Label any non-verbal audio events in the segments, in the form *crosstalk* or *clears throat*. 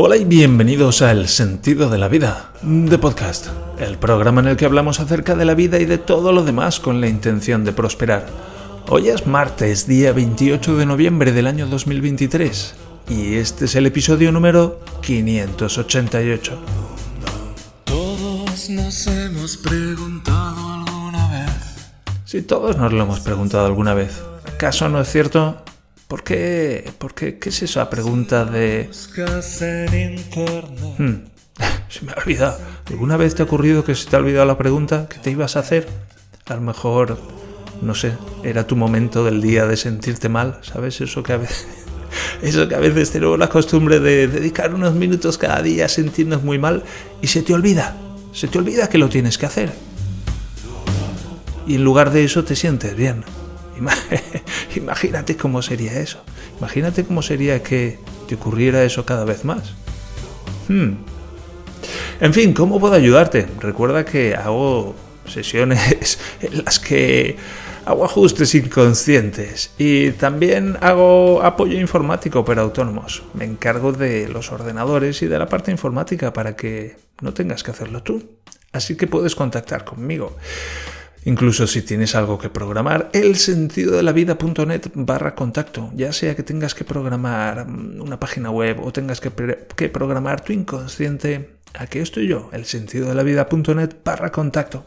Hola y bienvenidos a El sentido de la vida, de podcast, el programa en el que hablamos acerca de la vida y de todo lo demás con la intención de prosperar. Hoy es martes, día 28 de noviembre del año 2023, y este es el episodio número 588. Todos nos hemos preguntado alguna vez. Si todos nos lo hemos preguntado alguna vez, ¿acaso no es cierto? ¿Por qué? ¿Por qué? ¿Qué es esa pregunta de... Hmm, *laughs* se me ha olvidado. ¿Alguna vez te ha ocurrido que se te ha olvidado la pregunta que te ibas a hacer? A lo mejor, no sé, era tu momento del día de sentirte mal, ¿sabes? Eso que a veces... *laughs* Eso que a veces tenemos la costumbre de dedicar unos minutos cada día a sentirnos muy mal y se te olvida. Se te olvida que lo tienes que hacer. Y en lugar de eso te sientes bien. *laughs* Ima- Imagínate cómo sería eso. Imagínate cómo sería que te ocurriera eso cada vez más. Hmm. En fin, ¿cómo puedo ayudarte? Recuerda que hago sesiones *laughs* en las que hago ajustes inconscientes y también hago apoyo informático para autónomos. Me encargo de los ordenadores y de la parte informática para que no tengas que hacerlo tú. Así que puedes contactar conmigo. Incluso si tienes algo que programar, el sentido de la vida.net barra contacto, ya sea que tengas que programar mm, una página web o tengas que, programar tu inconsciente, aquí estoy yo, el sentido de la vida.net barra contacto.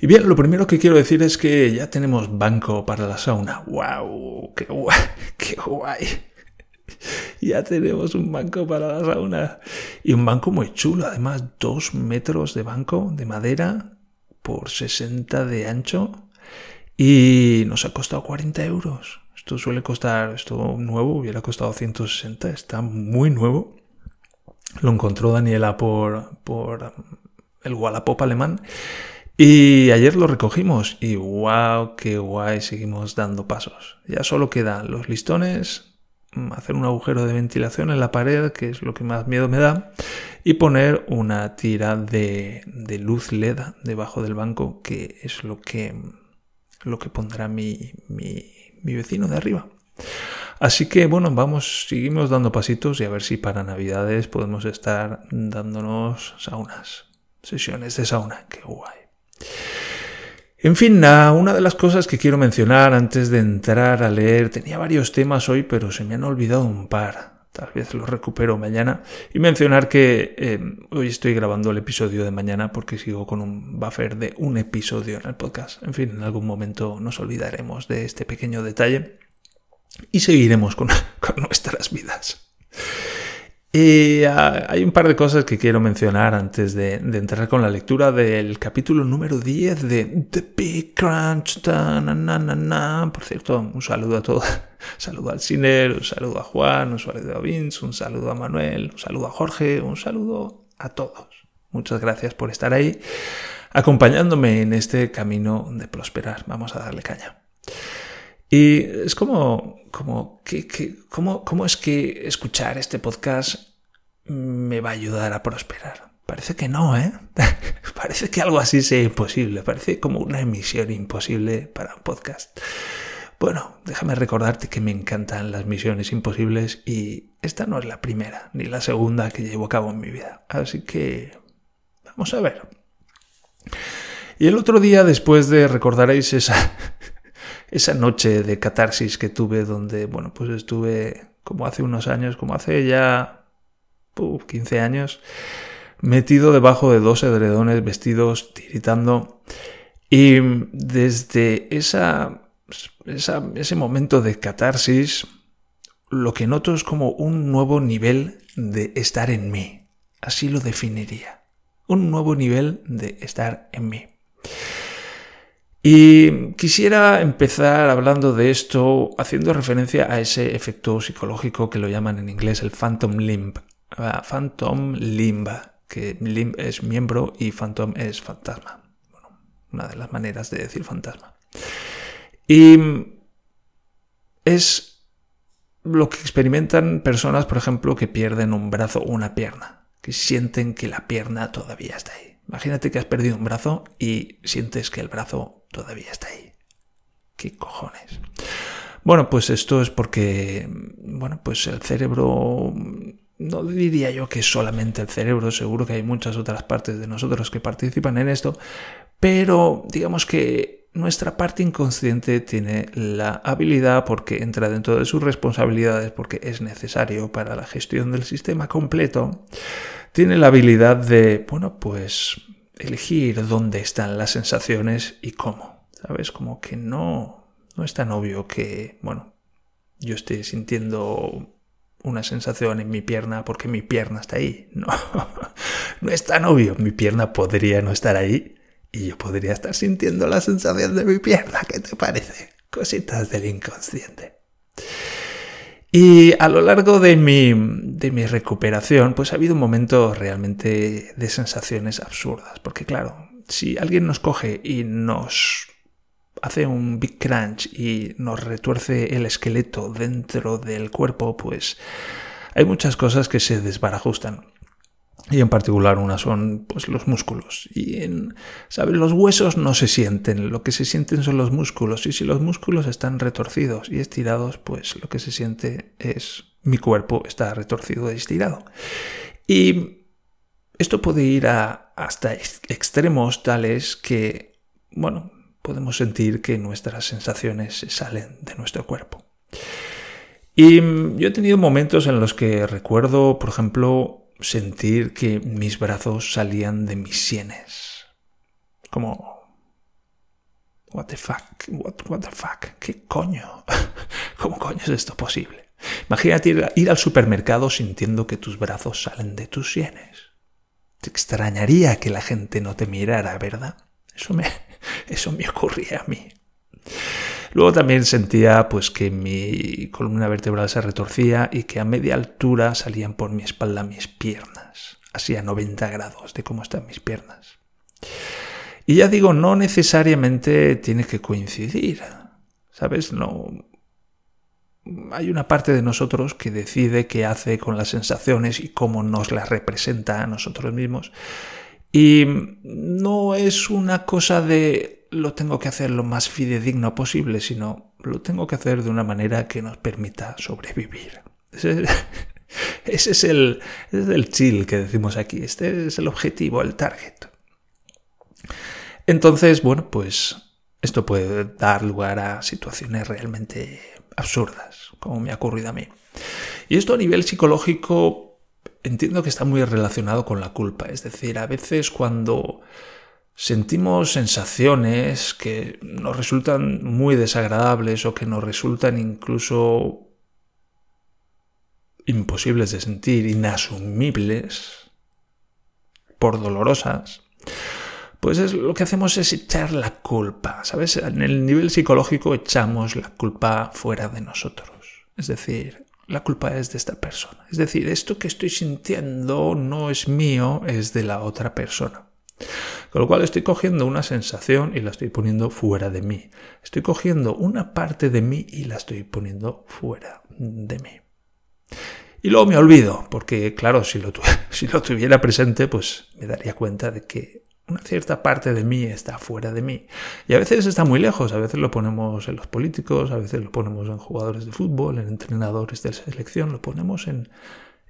Y bien, lo primero que quiero decir es que ya tenemos banco para la sauna. ¡Wow! ¡Qué guay! *laughs* ¡Qué guay! *laughs* Ya tenemos un banco para la sauna. Y un banco muy chulo, además, dos metros de banco de madera por 60 de ancho. Y nos ha costado 40 euros. Esto suele costar, esto nuevo hubiera costado 160, está muy nuevo. Lo encontró Daniela por, por el Wallapop alemán. Y ayer lo recogimos y wow, qué guay, seguimos dando pasos. Ya solo quedan los listones, hacer un agujero de ventilación en la pared, que es lo que más miedo me da, y poner una tira de, de luz LED debajo del banco, que es lo que, lo que pondrá mi, mi, mi vecino de arriba. Así que bueno, vamos, seguimos dando pasitos y a ver si para Navidades podemos estar dándonos saunas, sesiones de sauna, qué guay. En fin, una de las cosas que quiero mencionar antes de entrar a leer, tenía varios temas hoy, pero se me han olvidado un par. Tal vez los recupero mañana. Y mencionar que eh, hoy estoy grabando el episodio de mañana porque sigo con un buffer de un episodio en el podcast. En fin, en algún momento nos olvidaremos de este pequeño detalle y seguiremos con *laughs* nuestras vidas. Y ah, hay un par de cosas que quiero mencionar antes de, entrar con la lectura del capítulo número 10 de The Big Crunch. Ta. Por cierto, un saludo a todos. Un saludo al Ciner, un saludo a Juan, un saludo a Vince, un saludo a Manuel, un saludo a Jorge, un saludo a todos. Muchas gracias por estar ahí acompañándome en este camino de prosperar. Vamos a darle caña. Y es como, como, que, que- cómo, cómo es que escuchar este podcast me va a ayudar a prosperar. Parece que no, ¿eh? *laughs* Parece que algo así sea imposible. Parece como una emisión imposible para un podcast. Bueno, déjame recordarte que me encantan las misiones imposibles y esta no es la primera ni la segunda que llevo a cabo en mi vida. Así que vamos a ver. Y el otro día, después de recordaréis esa, *laughs* esa noche de catarsis que tuve, donde, bueno, pues estuve como hace unos años, como hace ya uh, 15 años, metido debajo de dos edredones vestidos, tiritando. Y desde esa, esa, ese momento de catarsis, lo que noto es como un nuevo nivel de estar en mí. Así lo definiría. Un nuevo nivel de estar en mí. Y quisiera empezar hablando de esto haciendo referencia a ese efecto psicológico que lo llaman en inglés el phantom limb. Phantom limb, que limb es miembro y phantom es fantasma. Una de las maneras de decir fantasma. Y es lo que experimentan personas, por ejemplo, que pierden un brazo o una pierna, que sienten que la pierna todavía está ahí. Imagínate que has perdido un brazo y sientes que el brazo todavía está ahí. ¿Qué cojones? Bueno, pues esto es porque, bueno, pues el cerebro, no diría yo que solamente el cerebro, seguro que hay muchas otras partes de nosotros que participan en esto, pero digamos que nuestra parte inconsciente tiene la habilidad, porque entra dentro de sus responsabilidades, porque es necesario para la gestión del sistema completo, tiene la habilidad de, bueno, pues elegir dónde están las sensaciones y cómo. ¿Sabes? Como que no, no es tan obvio que, bueno, yo esté sintiendo una sensación en mi pierna porque mi pierna está ahí. *laughs* No, no es tan obvio. Mi pierna podría no estar ahí y yo podría estar sintiendo la sensación de mi pierna. ¿Qué te parece? Cositas del inconsciente. Y a lo largo de mi, de mi recuperación, pues ha habido un momento realmente de sensaciones absurdas. Porque claro, si alguien nos coge y nos hace un big crunch y nos retuerce el esqueleto dentro del cuerpo, pues hay muchas cosas que se desbarajustan. Y en particular una son pues, los músculos. Y en, ¿sabes? Los huesos no se sienten, lo que se sienten son los músculos. Y si los músculos están retorcidos y estirados, pues lo que se siente es mi cuerpo está retorcido y estirado. Y esto puede ir a, hasta extremos tales que, bueno, podemos sentir que nuestras sensaciones se salen de nuestro cuerpo. Y yo he tenido momentos en los que recuerdo, por ejemplo, sentir que mis brazos salían de mis sienes. Como... What the fuck? What, the fuck? ¿Qué coño? *laughs* ¿Cómo coño es esto posible? Imagínate ir, ir al supermercado sintiendo que tus brazos salen de tus sienes. Te extrañaría que la gente no te mirara, ¿verdad? Eso me, *laughs* eso me ocurría a mí. Luego también sentía pues que mi columna vertebral se retorcía y que a media altura salían por mi espalda mis piernas, así a 90 grados de cómo están mis piernas. Y ya digo, no necesariamente tiene que coincidir, ¿sabes? No hay una parte de nosotros que decide qué hace con las sensaciones y cómo nos las representa a nosotros mismos. Y no es una cosa de lo tengo que hacer lo más fidedigno posible, sino lo tengo que hacer de una manera que nos permita sobrevivir. Ese, es, *laughs* el, es el chill que decimos aquí. Este es el objetivo, el target. Entonces, bueno, pues esto puede dar lugar a situaciones realmente absurdas, como me ha ocurrido a mí. Y esto a nivel psicológico entiendo que está muy relacionado con la culpa. Es decir, a veces cuando sentimos sensaciones que nos resultan muy desagradables o que nos resultan incluso imposibles de sentir, inasumibles, por dolorosas, pues es, lo que hacemos es echar la culpa, ¿sabes? En el nivel psicológico echamos la culpa fuera de nosotros. Es decir, la culpa es de esta persona. Es decir, esto que estoy sintiendo no es mío, es de la otra persona. Con lo cual estoy cogiendo una sensación y la estoy poniendo fuera de mí. Estoy cogiendo una parte de mí y la estoy poniendo fuera de mí. Y luego me olvido, porque claro, si lo, *laughs* si lo tuviera presente, pues me daría cuenta de que una cierta parte de mí está fuera de mí. Y a veces está muy lejos, a veces lo ponemos en los políticos, a veces lo ponemos en jugadores de fútbol, en entrenadores de selección, lo ponemos en,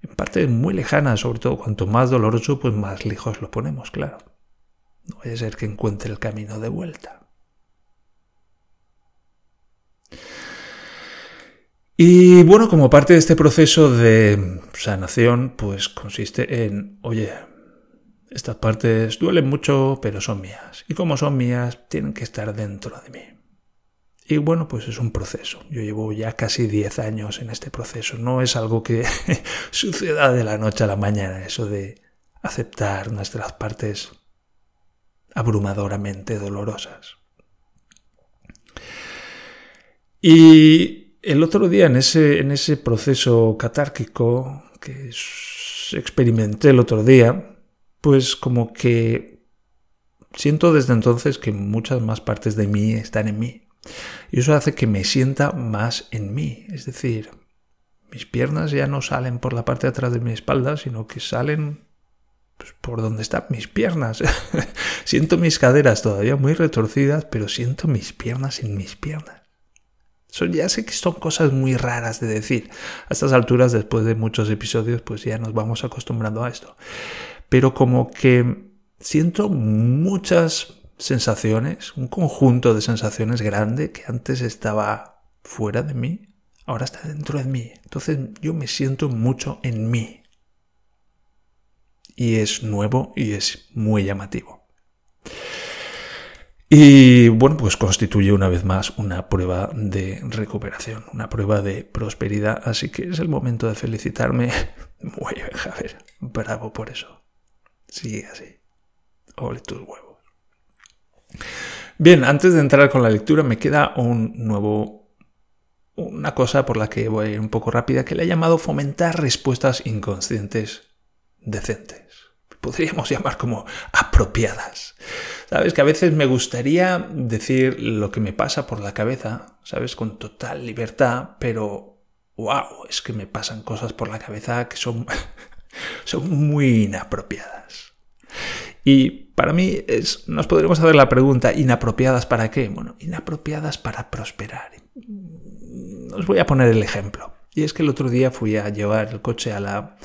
en partes muy lejanas, sobre todo cuanto más doloroso, pues más lejos lo ponemos, claro. No vaya a ser que encuentre el camino de vuelta. Y bueno, como parte de este proceso de sanación, pues consiste en, oye, estas partes duelen mucho, pero son mías. Y como son mías, tienen que estar dentro de mí. Y bueno, pues es un proceso. Yo llevo ya casi 10 años en este proceso. No es algo que *laughs* suceda de la noche a la mañana, eso de aceptar nuestras partes abrumadoramente dolorosas. Y el otro día, en ese, en ese proceso catárquico que experimenté el otro día, pues como que siento desde entonces que muchas más partes de mí están en mí. Y eso hace que me sienta más en mí. Es decir, mis piernas ya no salen por la parte de atrás de mi espalda, sino que salen pues, por donde están mis piernas. *laughs* siento mis caderas todavía muy retorcidas, pero siento mis piernas en mis piernas. Son, ya sé que son cosas muy raras de decir. A estas alturas, después de muchos episodios, pues ya nos vamos acostumbrando a esto. Pero como que siento muchas sensaciones, un conjunto de sensaciones grande que antes estaba fuera de mí, ahora está dentro de mí. Entonces yo me siento mucho en mí. Y es nuevo y es muy llamativo. Y bueno, pues constituye una vez más una prueba de recuperación, una prueba de prosperidad, así que es el momento de felicitarme. *laughs* Muy bien, Javier, bravo por eso. Sigue así. Ole tus huevos. Bien, antes de entrar con la lectura me queda un nuevo una cosa por la que voy a ir un poco rápida que le he llamado fomentar respuestas inconscientes decentes. Podríamos *laughs* llamar como apropiadas. Sabes que a veces me gustaría decir lo que me pasa por la cabeza, sabes, con total libertad, pero wow, es que me pasan cosas por la cabeza que son, *laughs* son muy inapropiadas. Y para mí es, nos podríamos hacer la pregunta, ¿inapropiadas para qué? Bueno, inapropiadas para prosperar. Os voy a poner el ejemplo. Y es que el otro día fui a llevar el coche a la,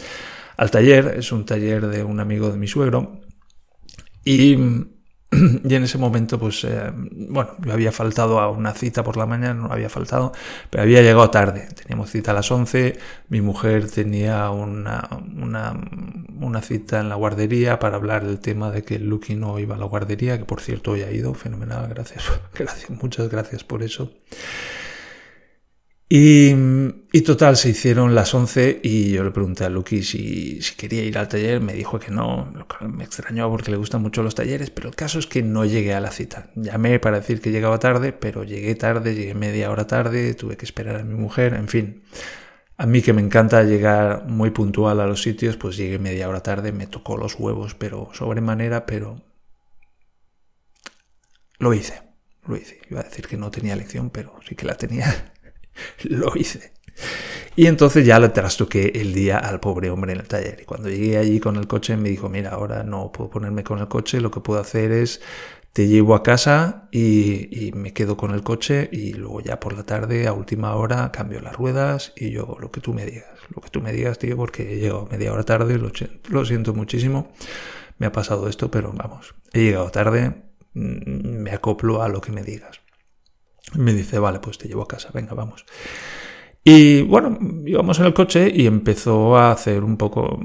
al taller, es un taller de un amigo de mi suegro, y *clears throat* y en ese momento, pues, eh, bueno, yo había faltado a una cita por la mañana, no había faltado, pero había llegado tarde. Teníamos cita a las 11, mi mujer tenía una, una, una cita en la guardería para hablar del tema de que Lucky no iba a la guardería, que por cierto hoy ha ido, fenomenal, gracias, *laughs* gracias, muchas gracias por eso. Y, total, se hicieron las 11 y yo le pregunté a Lucky si, quería ir al taller. Me dijo que no, me extrañó porque le gustan mucho los talleres, pero el caso es que no llegué a la cita. Llamé para decir que llegaba tarde, pero llegué tarde, llegué media hora tarde, tuve que esperar a mi mujer, en fin. A mí que me encanta llegar muy puntual a los sitios, pues llegué media hora tarde, me tocó los huevos, pero sobremanera, pero lo hice, lo hice. Iba a decir que no tenía lección, pero sí que la tenía. *laughs* lo hice. Y entonces ya le trastoqué el día al pobre hombre en el taller. Y cuando llegué allí con el coche me dijo, mira, ahora no puedo ponerme con el coche, lo que puedo hacer es te llevo a casa y, me quedo con el coche y luego ya por la tarde a última hora cambio las ruedas y yo lo que tú me digas, lo que tú me digas, tío, porque he llegado media hora tarde, lo, lo siento muchísimo, me ha pasado esto, pero vamos, he llegado tarde, mm, me acoplo a lo que me digas. Me dice, vale, pues te llevo a casa, venga, vamos. Y bueno, íbamos en el coche y empezó a hacer un poco,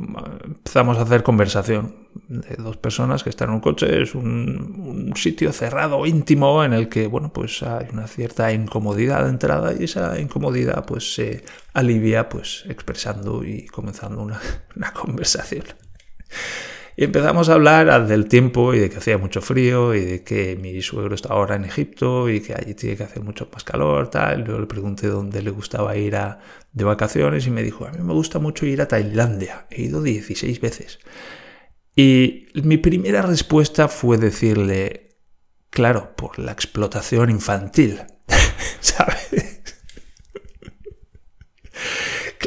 empezamos a hacer conversación de dos personas que están en un coche. Es un, sitio cerrado, íntimo, en el que, bueno, pues hay una cierta incomodidad de entrada y esa incomodidad pues se alivia pues expresando y comenzando una, *laughs* una conversación. Y empezamos a hablar del tiempo y de que hacía mucho frío y de que mi suegro está ahora en Egipto y que allí tiene que hacer mucho más calor, tal. Yo le pregunté dónde le gustaba ir a, de vacaciones y me dijo, a mí me gusta mucho ir a Tailandia. He ido 16 veces. Y mi primera respuesta fue decirle, claro, por la explotación infantil, *laughs* ¿sabes?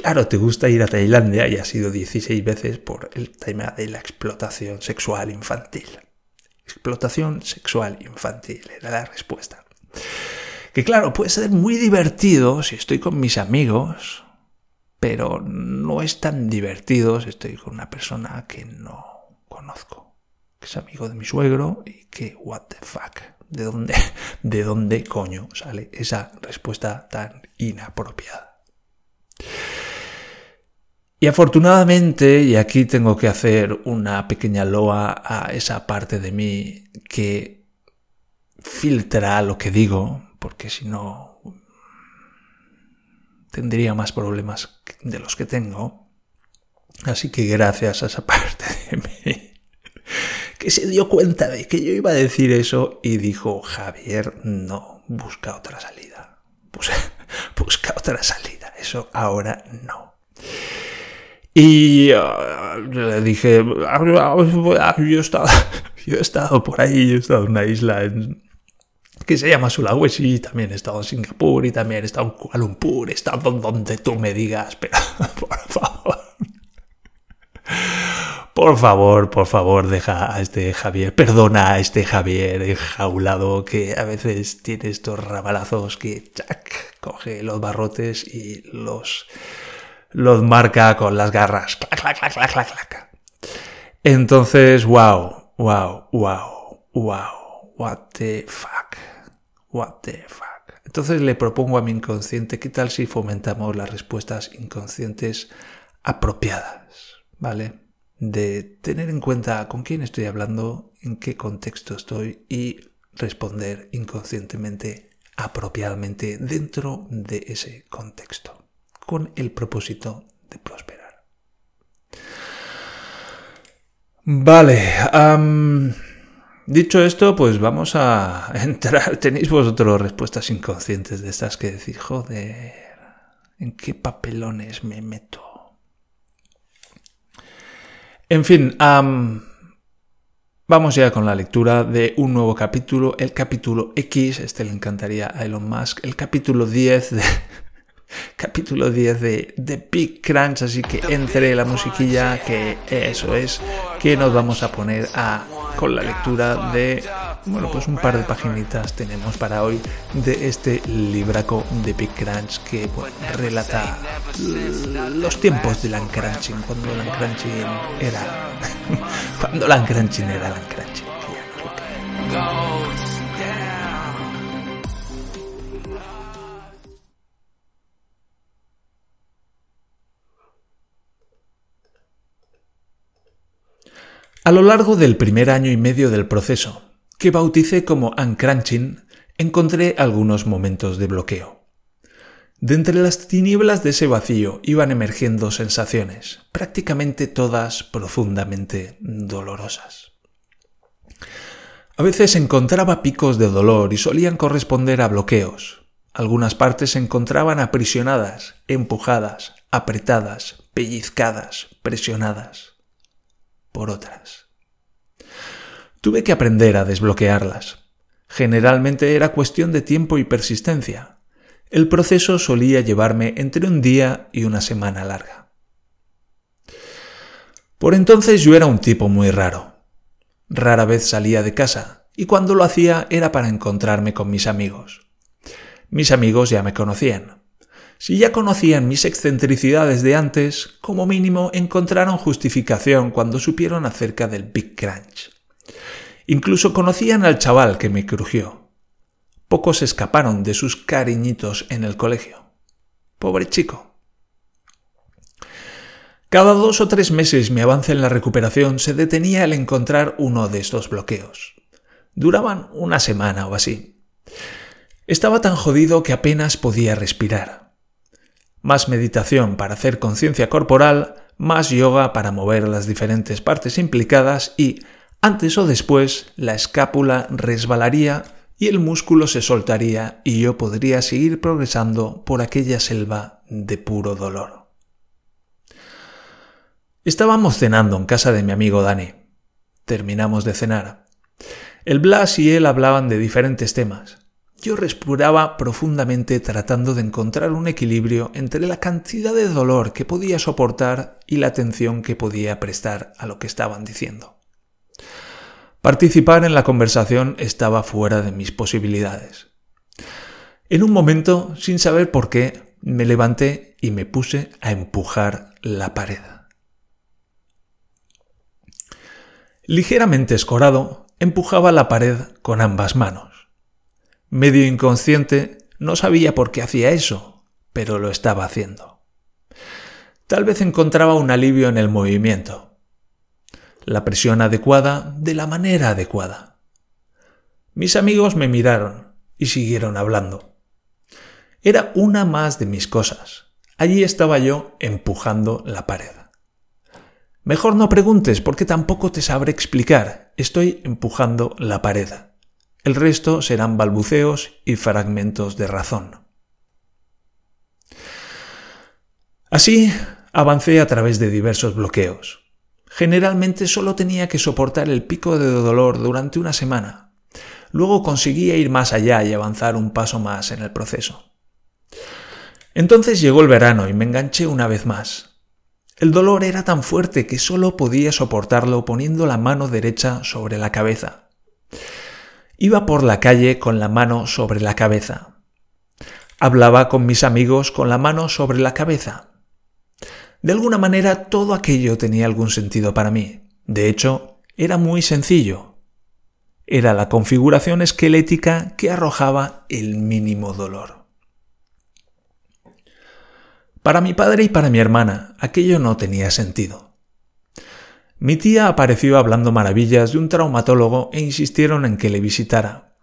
Claro, te gusta ir a Tailandia y has ido 16 veces por el tema de la explotación sexual infantil. Explotación sexual infantil era la respuesta. Que claro, puede ser muy divertido si estoy con mis amigos, pero no es tan divertido si estoy con una persona que no conozco, que es amigo de mi suegro y que, what the fuck, ¿de dónde, *laughs* de dónde coño sale esa respuesta tan inapropiada? Y afortunadamente, y aquí tengo que hacer una pequeña loa a esa parte de mí que filtra lo que digo, porque si no tendría más problemas de los que tengo. Así que gracias a esa *laughs* parte de mí que se dio cuenta de que yo iba a decir eso y dijo, Javier, no, busca otra salida. *laughs* busca otra salida. Eso ahora no. Y uh, le dije, ah, yo he, estado, *laughs* yo he estado por ahí, yo he estado en una isla que se llama Sulawesi, también he estado en Singapur y también he estado en Kuala Lumpur, he estado donde tú me digas, *laughs* por favor. Por favor, por favor, deja a este Javier, perdona a este Javier enjaulado que a veces tiene estos rabalazos que, coge los barrotes y los, los marca con las garras. Clac, clac, clac. Entonces, wow, wow, wow, wow, what the fuck, what the fuck. Entonces le propongo a mi inconsciente, ¿qué tal si fomentamos las respuestas inconscientes apropiadas? ¿Vale? De tener en cuenta con quién estoy hablando, en qué contexto estoy y responder inconscientemente, apropiadamente dentro de ese contexto, con el propósito de prosperar. Vale, dicho esto, pues vamos a *laughs* entrar. ¿Tenéis vosotros respuestas inconscientes de estas que decís, joder, ¿en qué papelones me meto? En fin, Vamos ya con la lectura de un nuevo capítulo, el capítulo X, este le encantaría a Elon Musk, el capítulo 10 de, capítulo 10 de, de Big Crunch, así que entre la musiquilla, que eso es, que nos vamos a poner a, con la lectura de, bueno, pues un par de paginitas tenemos para hoy de este libraco de Big Crunch que relata los tiempos de Crunching, cuando Crunching era, *laughs* cuando Crunching era Crunching. A lo largo del primer año y medio del proceso, que bauticé como uncrunching, encontré algunos momentos de bloqueo. De entre las tinieblas de ese vacío iban emergiendo sensaciones, prácticamente todas profundamente dolorosas. A veces encontraba picos de dolor y solían corresponder a bloqueos. Algunas partes se encontraban aprisionadas, empujadas, apretadas, pellizcadas, presionadas otras. Tuve que aprender a desbloquearlas. Generalmente era cuestión de tiempo y persistencia. El proceso solía llevarme entre un día y una semana larga. Por entonces yo era un tipo muy raro. Rara vez salía de casa, y cuando lo hacía era para encontrarme con mis amigos. Mis amigos ya me conocían. Si ya conocían mis excentricidades de antes, como mínimo encontraron justificación cuando supieron acerca del Big Crunch. Incluso conocían al chaval que me crujió. Pocos escaparon de sus cariñitos en el colegio. Pobre chico. Cada dos o tres meses mi avance en la recuperación se detenía al encontrar uno de estos bloqueos. Duraban una semana o así. Estaba tan jodido que apenas podía respirar más meditación para hacer conciencia corporal, más yoga para mover las diferentes partes implicadas y, antes o después, la escápula resbalaría y el músculo se soltaría y yo podría seguir progresando por aquella selva de puro dolor. Estábamos cenando en casa de mi amigo Dani. Terminamos de cenar. El Blas y él hablaban de diferentes temas. Yo respiraba profundamente tratando de encontrar un equilibrio entre la cantidad de dolor que podía soportar y la atención que podía prestar a lo que estaban diciendo. Participar en la conversación estaba fuera de mis posibilidades. En un momento, sin saber por qué, me levanté y me puse a empujar la pared. Ligeramente escorado, empujaba la pared con ambas manos. Medio inconsciente, no sabía por qué hacía eso, pero lo estaba haciendo. Tal vez encontraba un alivio en el movimiento. La presión adecuada de la manera adecuada. Mis amigos me miraron y siguieron hablando. Era una más de mis cosas. Allí estaba yo empujando la pared. Mejor no preguntes porque tampoco te sabré explicar. Estoy empujando la pared. El resto serán balbuceos y fragmentos de razón. Así avancé a través de diversos bloqueos. Generalmente solo tenía que soportar el pico de dolor durante una semana. Luego conseguía ir más allá y avanzar un paso más en el proceso. Entonces llegó el verano y me enganché una vez más. El dolor era tan fuerte que solo podía soportarlo poniendo la mano derecha sobre la cabeza. Iba por la calle con la mano sobre la cabeza. Hablaba con mis amigos con la mano sobre la cabeza. De alguna manera todo aquello tenía algún sentido para mí. De hecho, era muy sencillo. Era la configuración esquelética que arrojaba el mínimo dolor. Para mi padre y para mi hermana, aquello no tenía sentido. Mi tía apareció hablando maravillas de un traumatólogo e insistieron en que le visitara.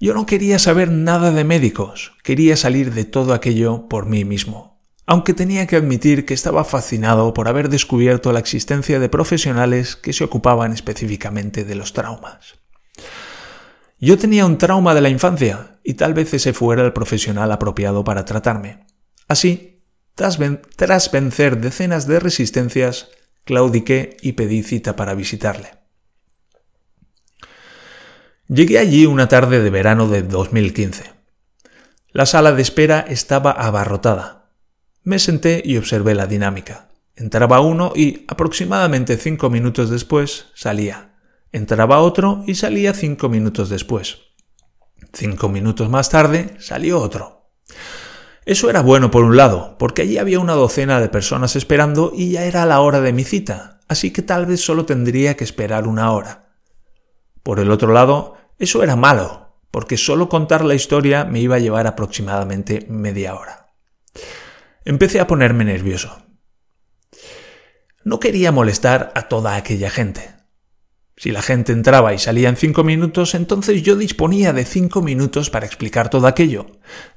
Yo no quería saber nada de médicos, quería salir de todo aquello por mí mismo, aunque tenía que admitir que estaba fascinado por haber descubierto la existencia de profesionales que se ocupaban específicamente de los traumas. Yo tenía un trauma de la infancia y tal vez ese fuera el profesional apropiado para tratarme. Así, tras, vencer decenas de resistencias, claudiqué y pedí cita para visitarle. Llegué allí una tarde de verano de 2015. La sala de espera estaba abarrotada. Me senté y observé la dinámica. Entraba uno y aproximadamente cinco minutos después salía. Entraba otro y salía cinco minutos después. Cinco minutos más tarde salió otro. Eso era bueno por un lado, porque allí había una docena de personas esperando y ya era la hora de mi cita, así que tal vez solo tendría que esperar una hora. Por el otro lado, eso era malo, porque solo contar la historia me iba a llevar aproximadamente media hora. Empecé a ponerme nervioso. No quería molestar a toda aquella gente. Si la gente entraba y salía en cinco minutos, entonces yo disponía de cinco minutos para explicar todo aquello,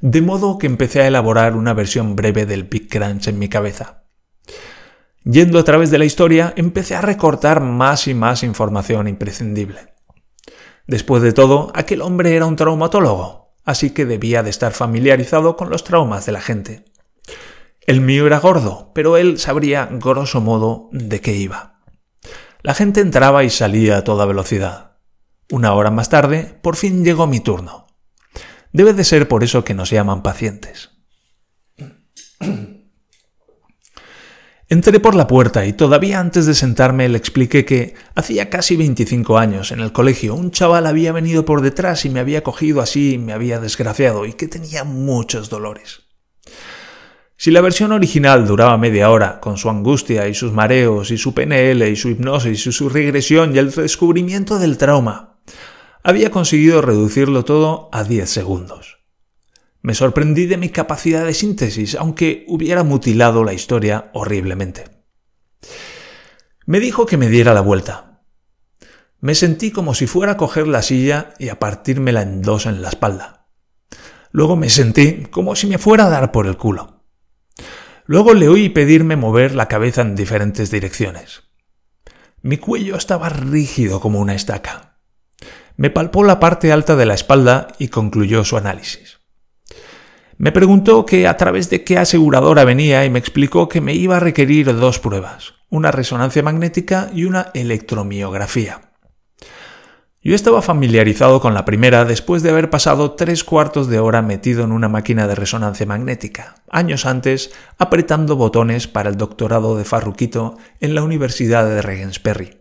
de modo que empecé a elaborar una versión breve del Big Crunch en mi cabeza. Yendo a través de la historia, empecé a recortar más y más información imprescindible. Después de todo, aquel hombre era un traumatólogo, así que debía de estar familiarizado con los traumas de la gente. El mío era gordo, pero él sabría grosso modo de qué iba. La gente entraba y salía a toda velocidad. Una hora más tarde, por fin llegó mi turno. Debe de ser por eso que nos llaman pacientes. Entré por la puerta y todavía antes de sentarme le expliqué que hacía casi 25 años en el colegio un chaval había venido por detrás y me había cogido así y me había desgraciado y que tenía muchos dolores. Si la versión original duraba media hora, con su angustia y sus mareos y su PNL y su hipnosis y su regresión y el descubrimiento del trauma, había conseguido reducirlo todo a 10 segundos. Me sorprendí de mi capacidad de síntesis, aunque hubiera mutilado la historia horriblemente. Me dijo que me diera la vuelta. Me sentí como si fuera a coger la silla y a partírmela en dos en la espalda. Luego me sentí como si me fuera a dar por el culo. Luego le oí pedirme mover la cabeza en diferentes direcciones. Mi cuello estaba rígido como una estaca. Me palpó la parte alta de la espalda y concluyó su análisis. Me preguntó que a través de qué aseguradora venía y me explicó que me iba a requerir dos pruebas, una resonancia magnética y una electromiografía. Yo estaba familiarizado con la primera después de haber pasado tres cuartos de hora metido en una máquina de resonancia magnética, años antes apretando botones para el doctorado de Farruquito en la Universidad de Regensperry.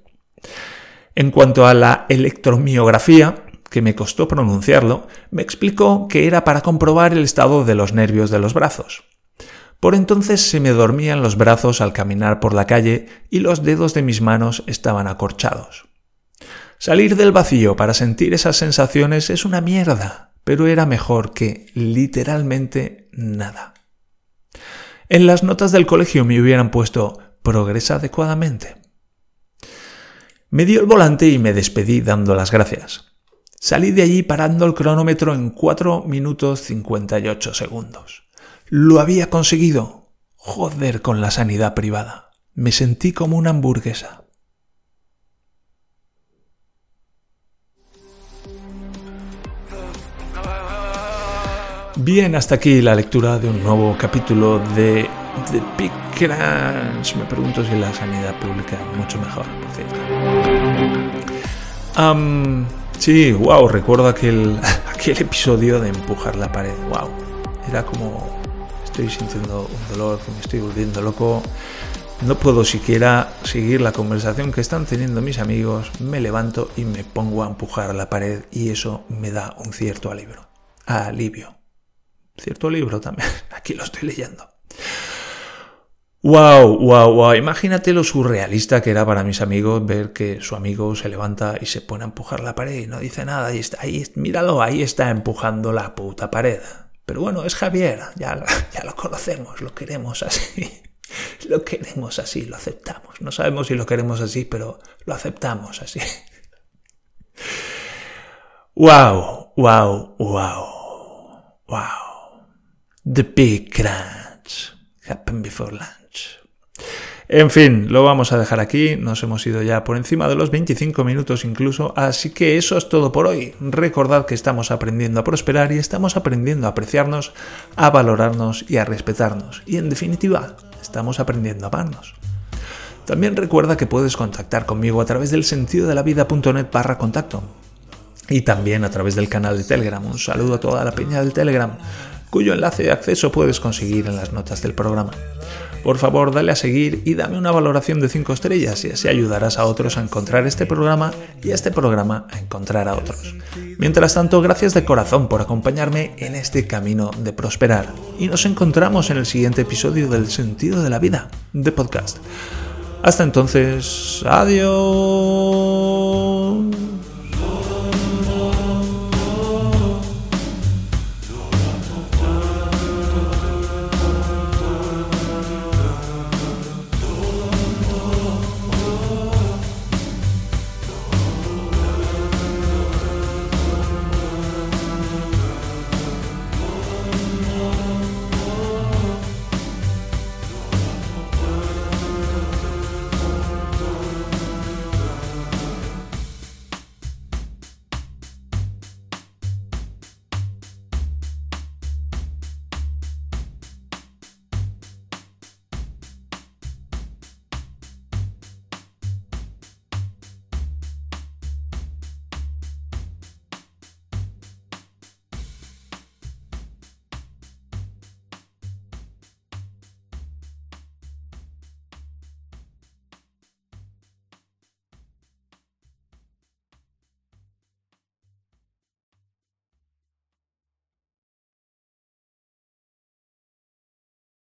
En cuanto a la electromiografía, que me costó pronunciarlo, me explicó que era para comprobar el estado de los nervios de los brazos. Por entonces se me dormían los brazos al caminar por la calle y los dedos de mis manos estaban acorchados. Salir del vacío para sentir esas sensaciones es una mierda, pero era mejor que literalmente nada. En las notas del colegio me hubieran puesto progresa adecuadamente. Me dio el volante y me despedí dando las gracias. Salí de allí parando el cronómetro en 4 minutos 58 segundos. Lo había conseguido. Joder con la sanidad privada. Me sentí como una hamburguesa. Bien, hasta aquí la lectura de un nuevo capítulo de The Big Crunch. Me pregunto si la sanidad pública mucho mejor, por cierto. sí, wow, recuerdo aquel, *laughs* aquel episodio de empujar la pared. Wow, era como estoy sintiendo un dolor, que me estoy volviendo loco. No puedo siquiera seguir la conversación que están teniendo mis amigos. Me levanto y me pongo a empujar la pared y eso me da un cierto alivio. Alivio. Cierto libro también. *laughs* Aquí lo estoy leyendo. Wow, wow, wow. Imagínate lo surrealista que era para mis amigos ver que su amigo se levanta y se pone a empujar la pared y no dice nada. Y está ahí, míralo, ahí está empujando la puta pared. Pero bueno, es Javier, ya, *laughs* ya lo conocemos, lo queremos así. *laughs* Lo queremos así, lo aceptamos. No sabemos si lo queremos así, pero lo aceptamos así. Wow, wow, wow, wow. The big crunch happened before lunch. En fin, lo vamos a dejar aquí, nos hemos ido ya por encima de los 25 minutos incluso, así que eso es todo por hoy. Recordad que estamos aprendiendo a prosperar y estamos aprendiendo a apreciarnos, a valorarnos y a respetarnos. Y en definitiva, estamos aprendiendo a amarnos. También recuerda que puedes contactar conmigo a través del sentido de la vida.net barra contacto y también a través del canal de Telegram. Un saludo a toda la peña del Telegram, cuyo enlace de acceso puedes conseguir en las notas del programa. Por favor, dale a seguir y dame una valoración de 5 estrellas y así ayudarás a otros a encontrar este programa y a este programa a encontrar a otros. Mientras tanto, gracias de corazón por acompañarme en este camino de prosperar y nos encontramos en el siguiente episodio del Sentido de la Vida, de podcast. Hasta entonces, adiós.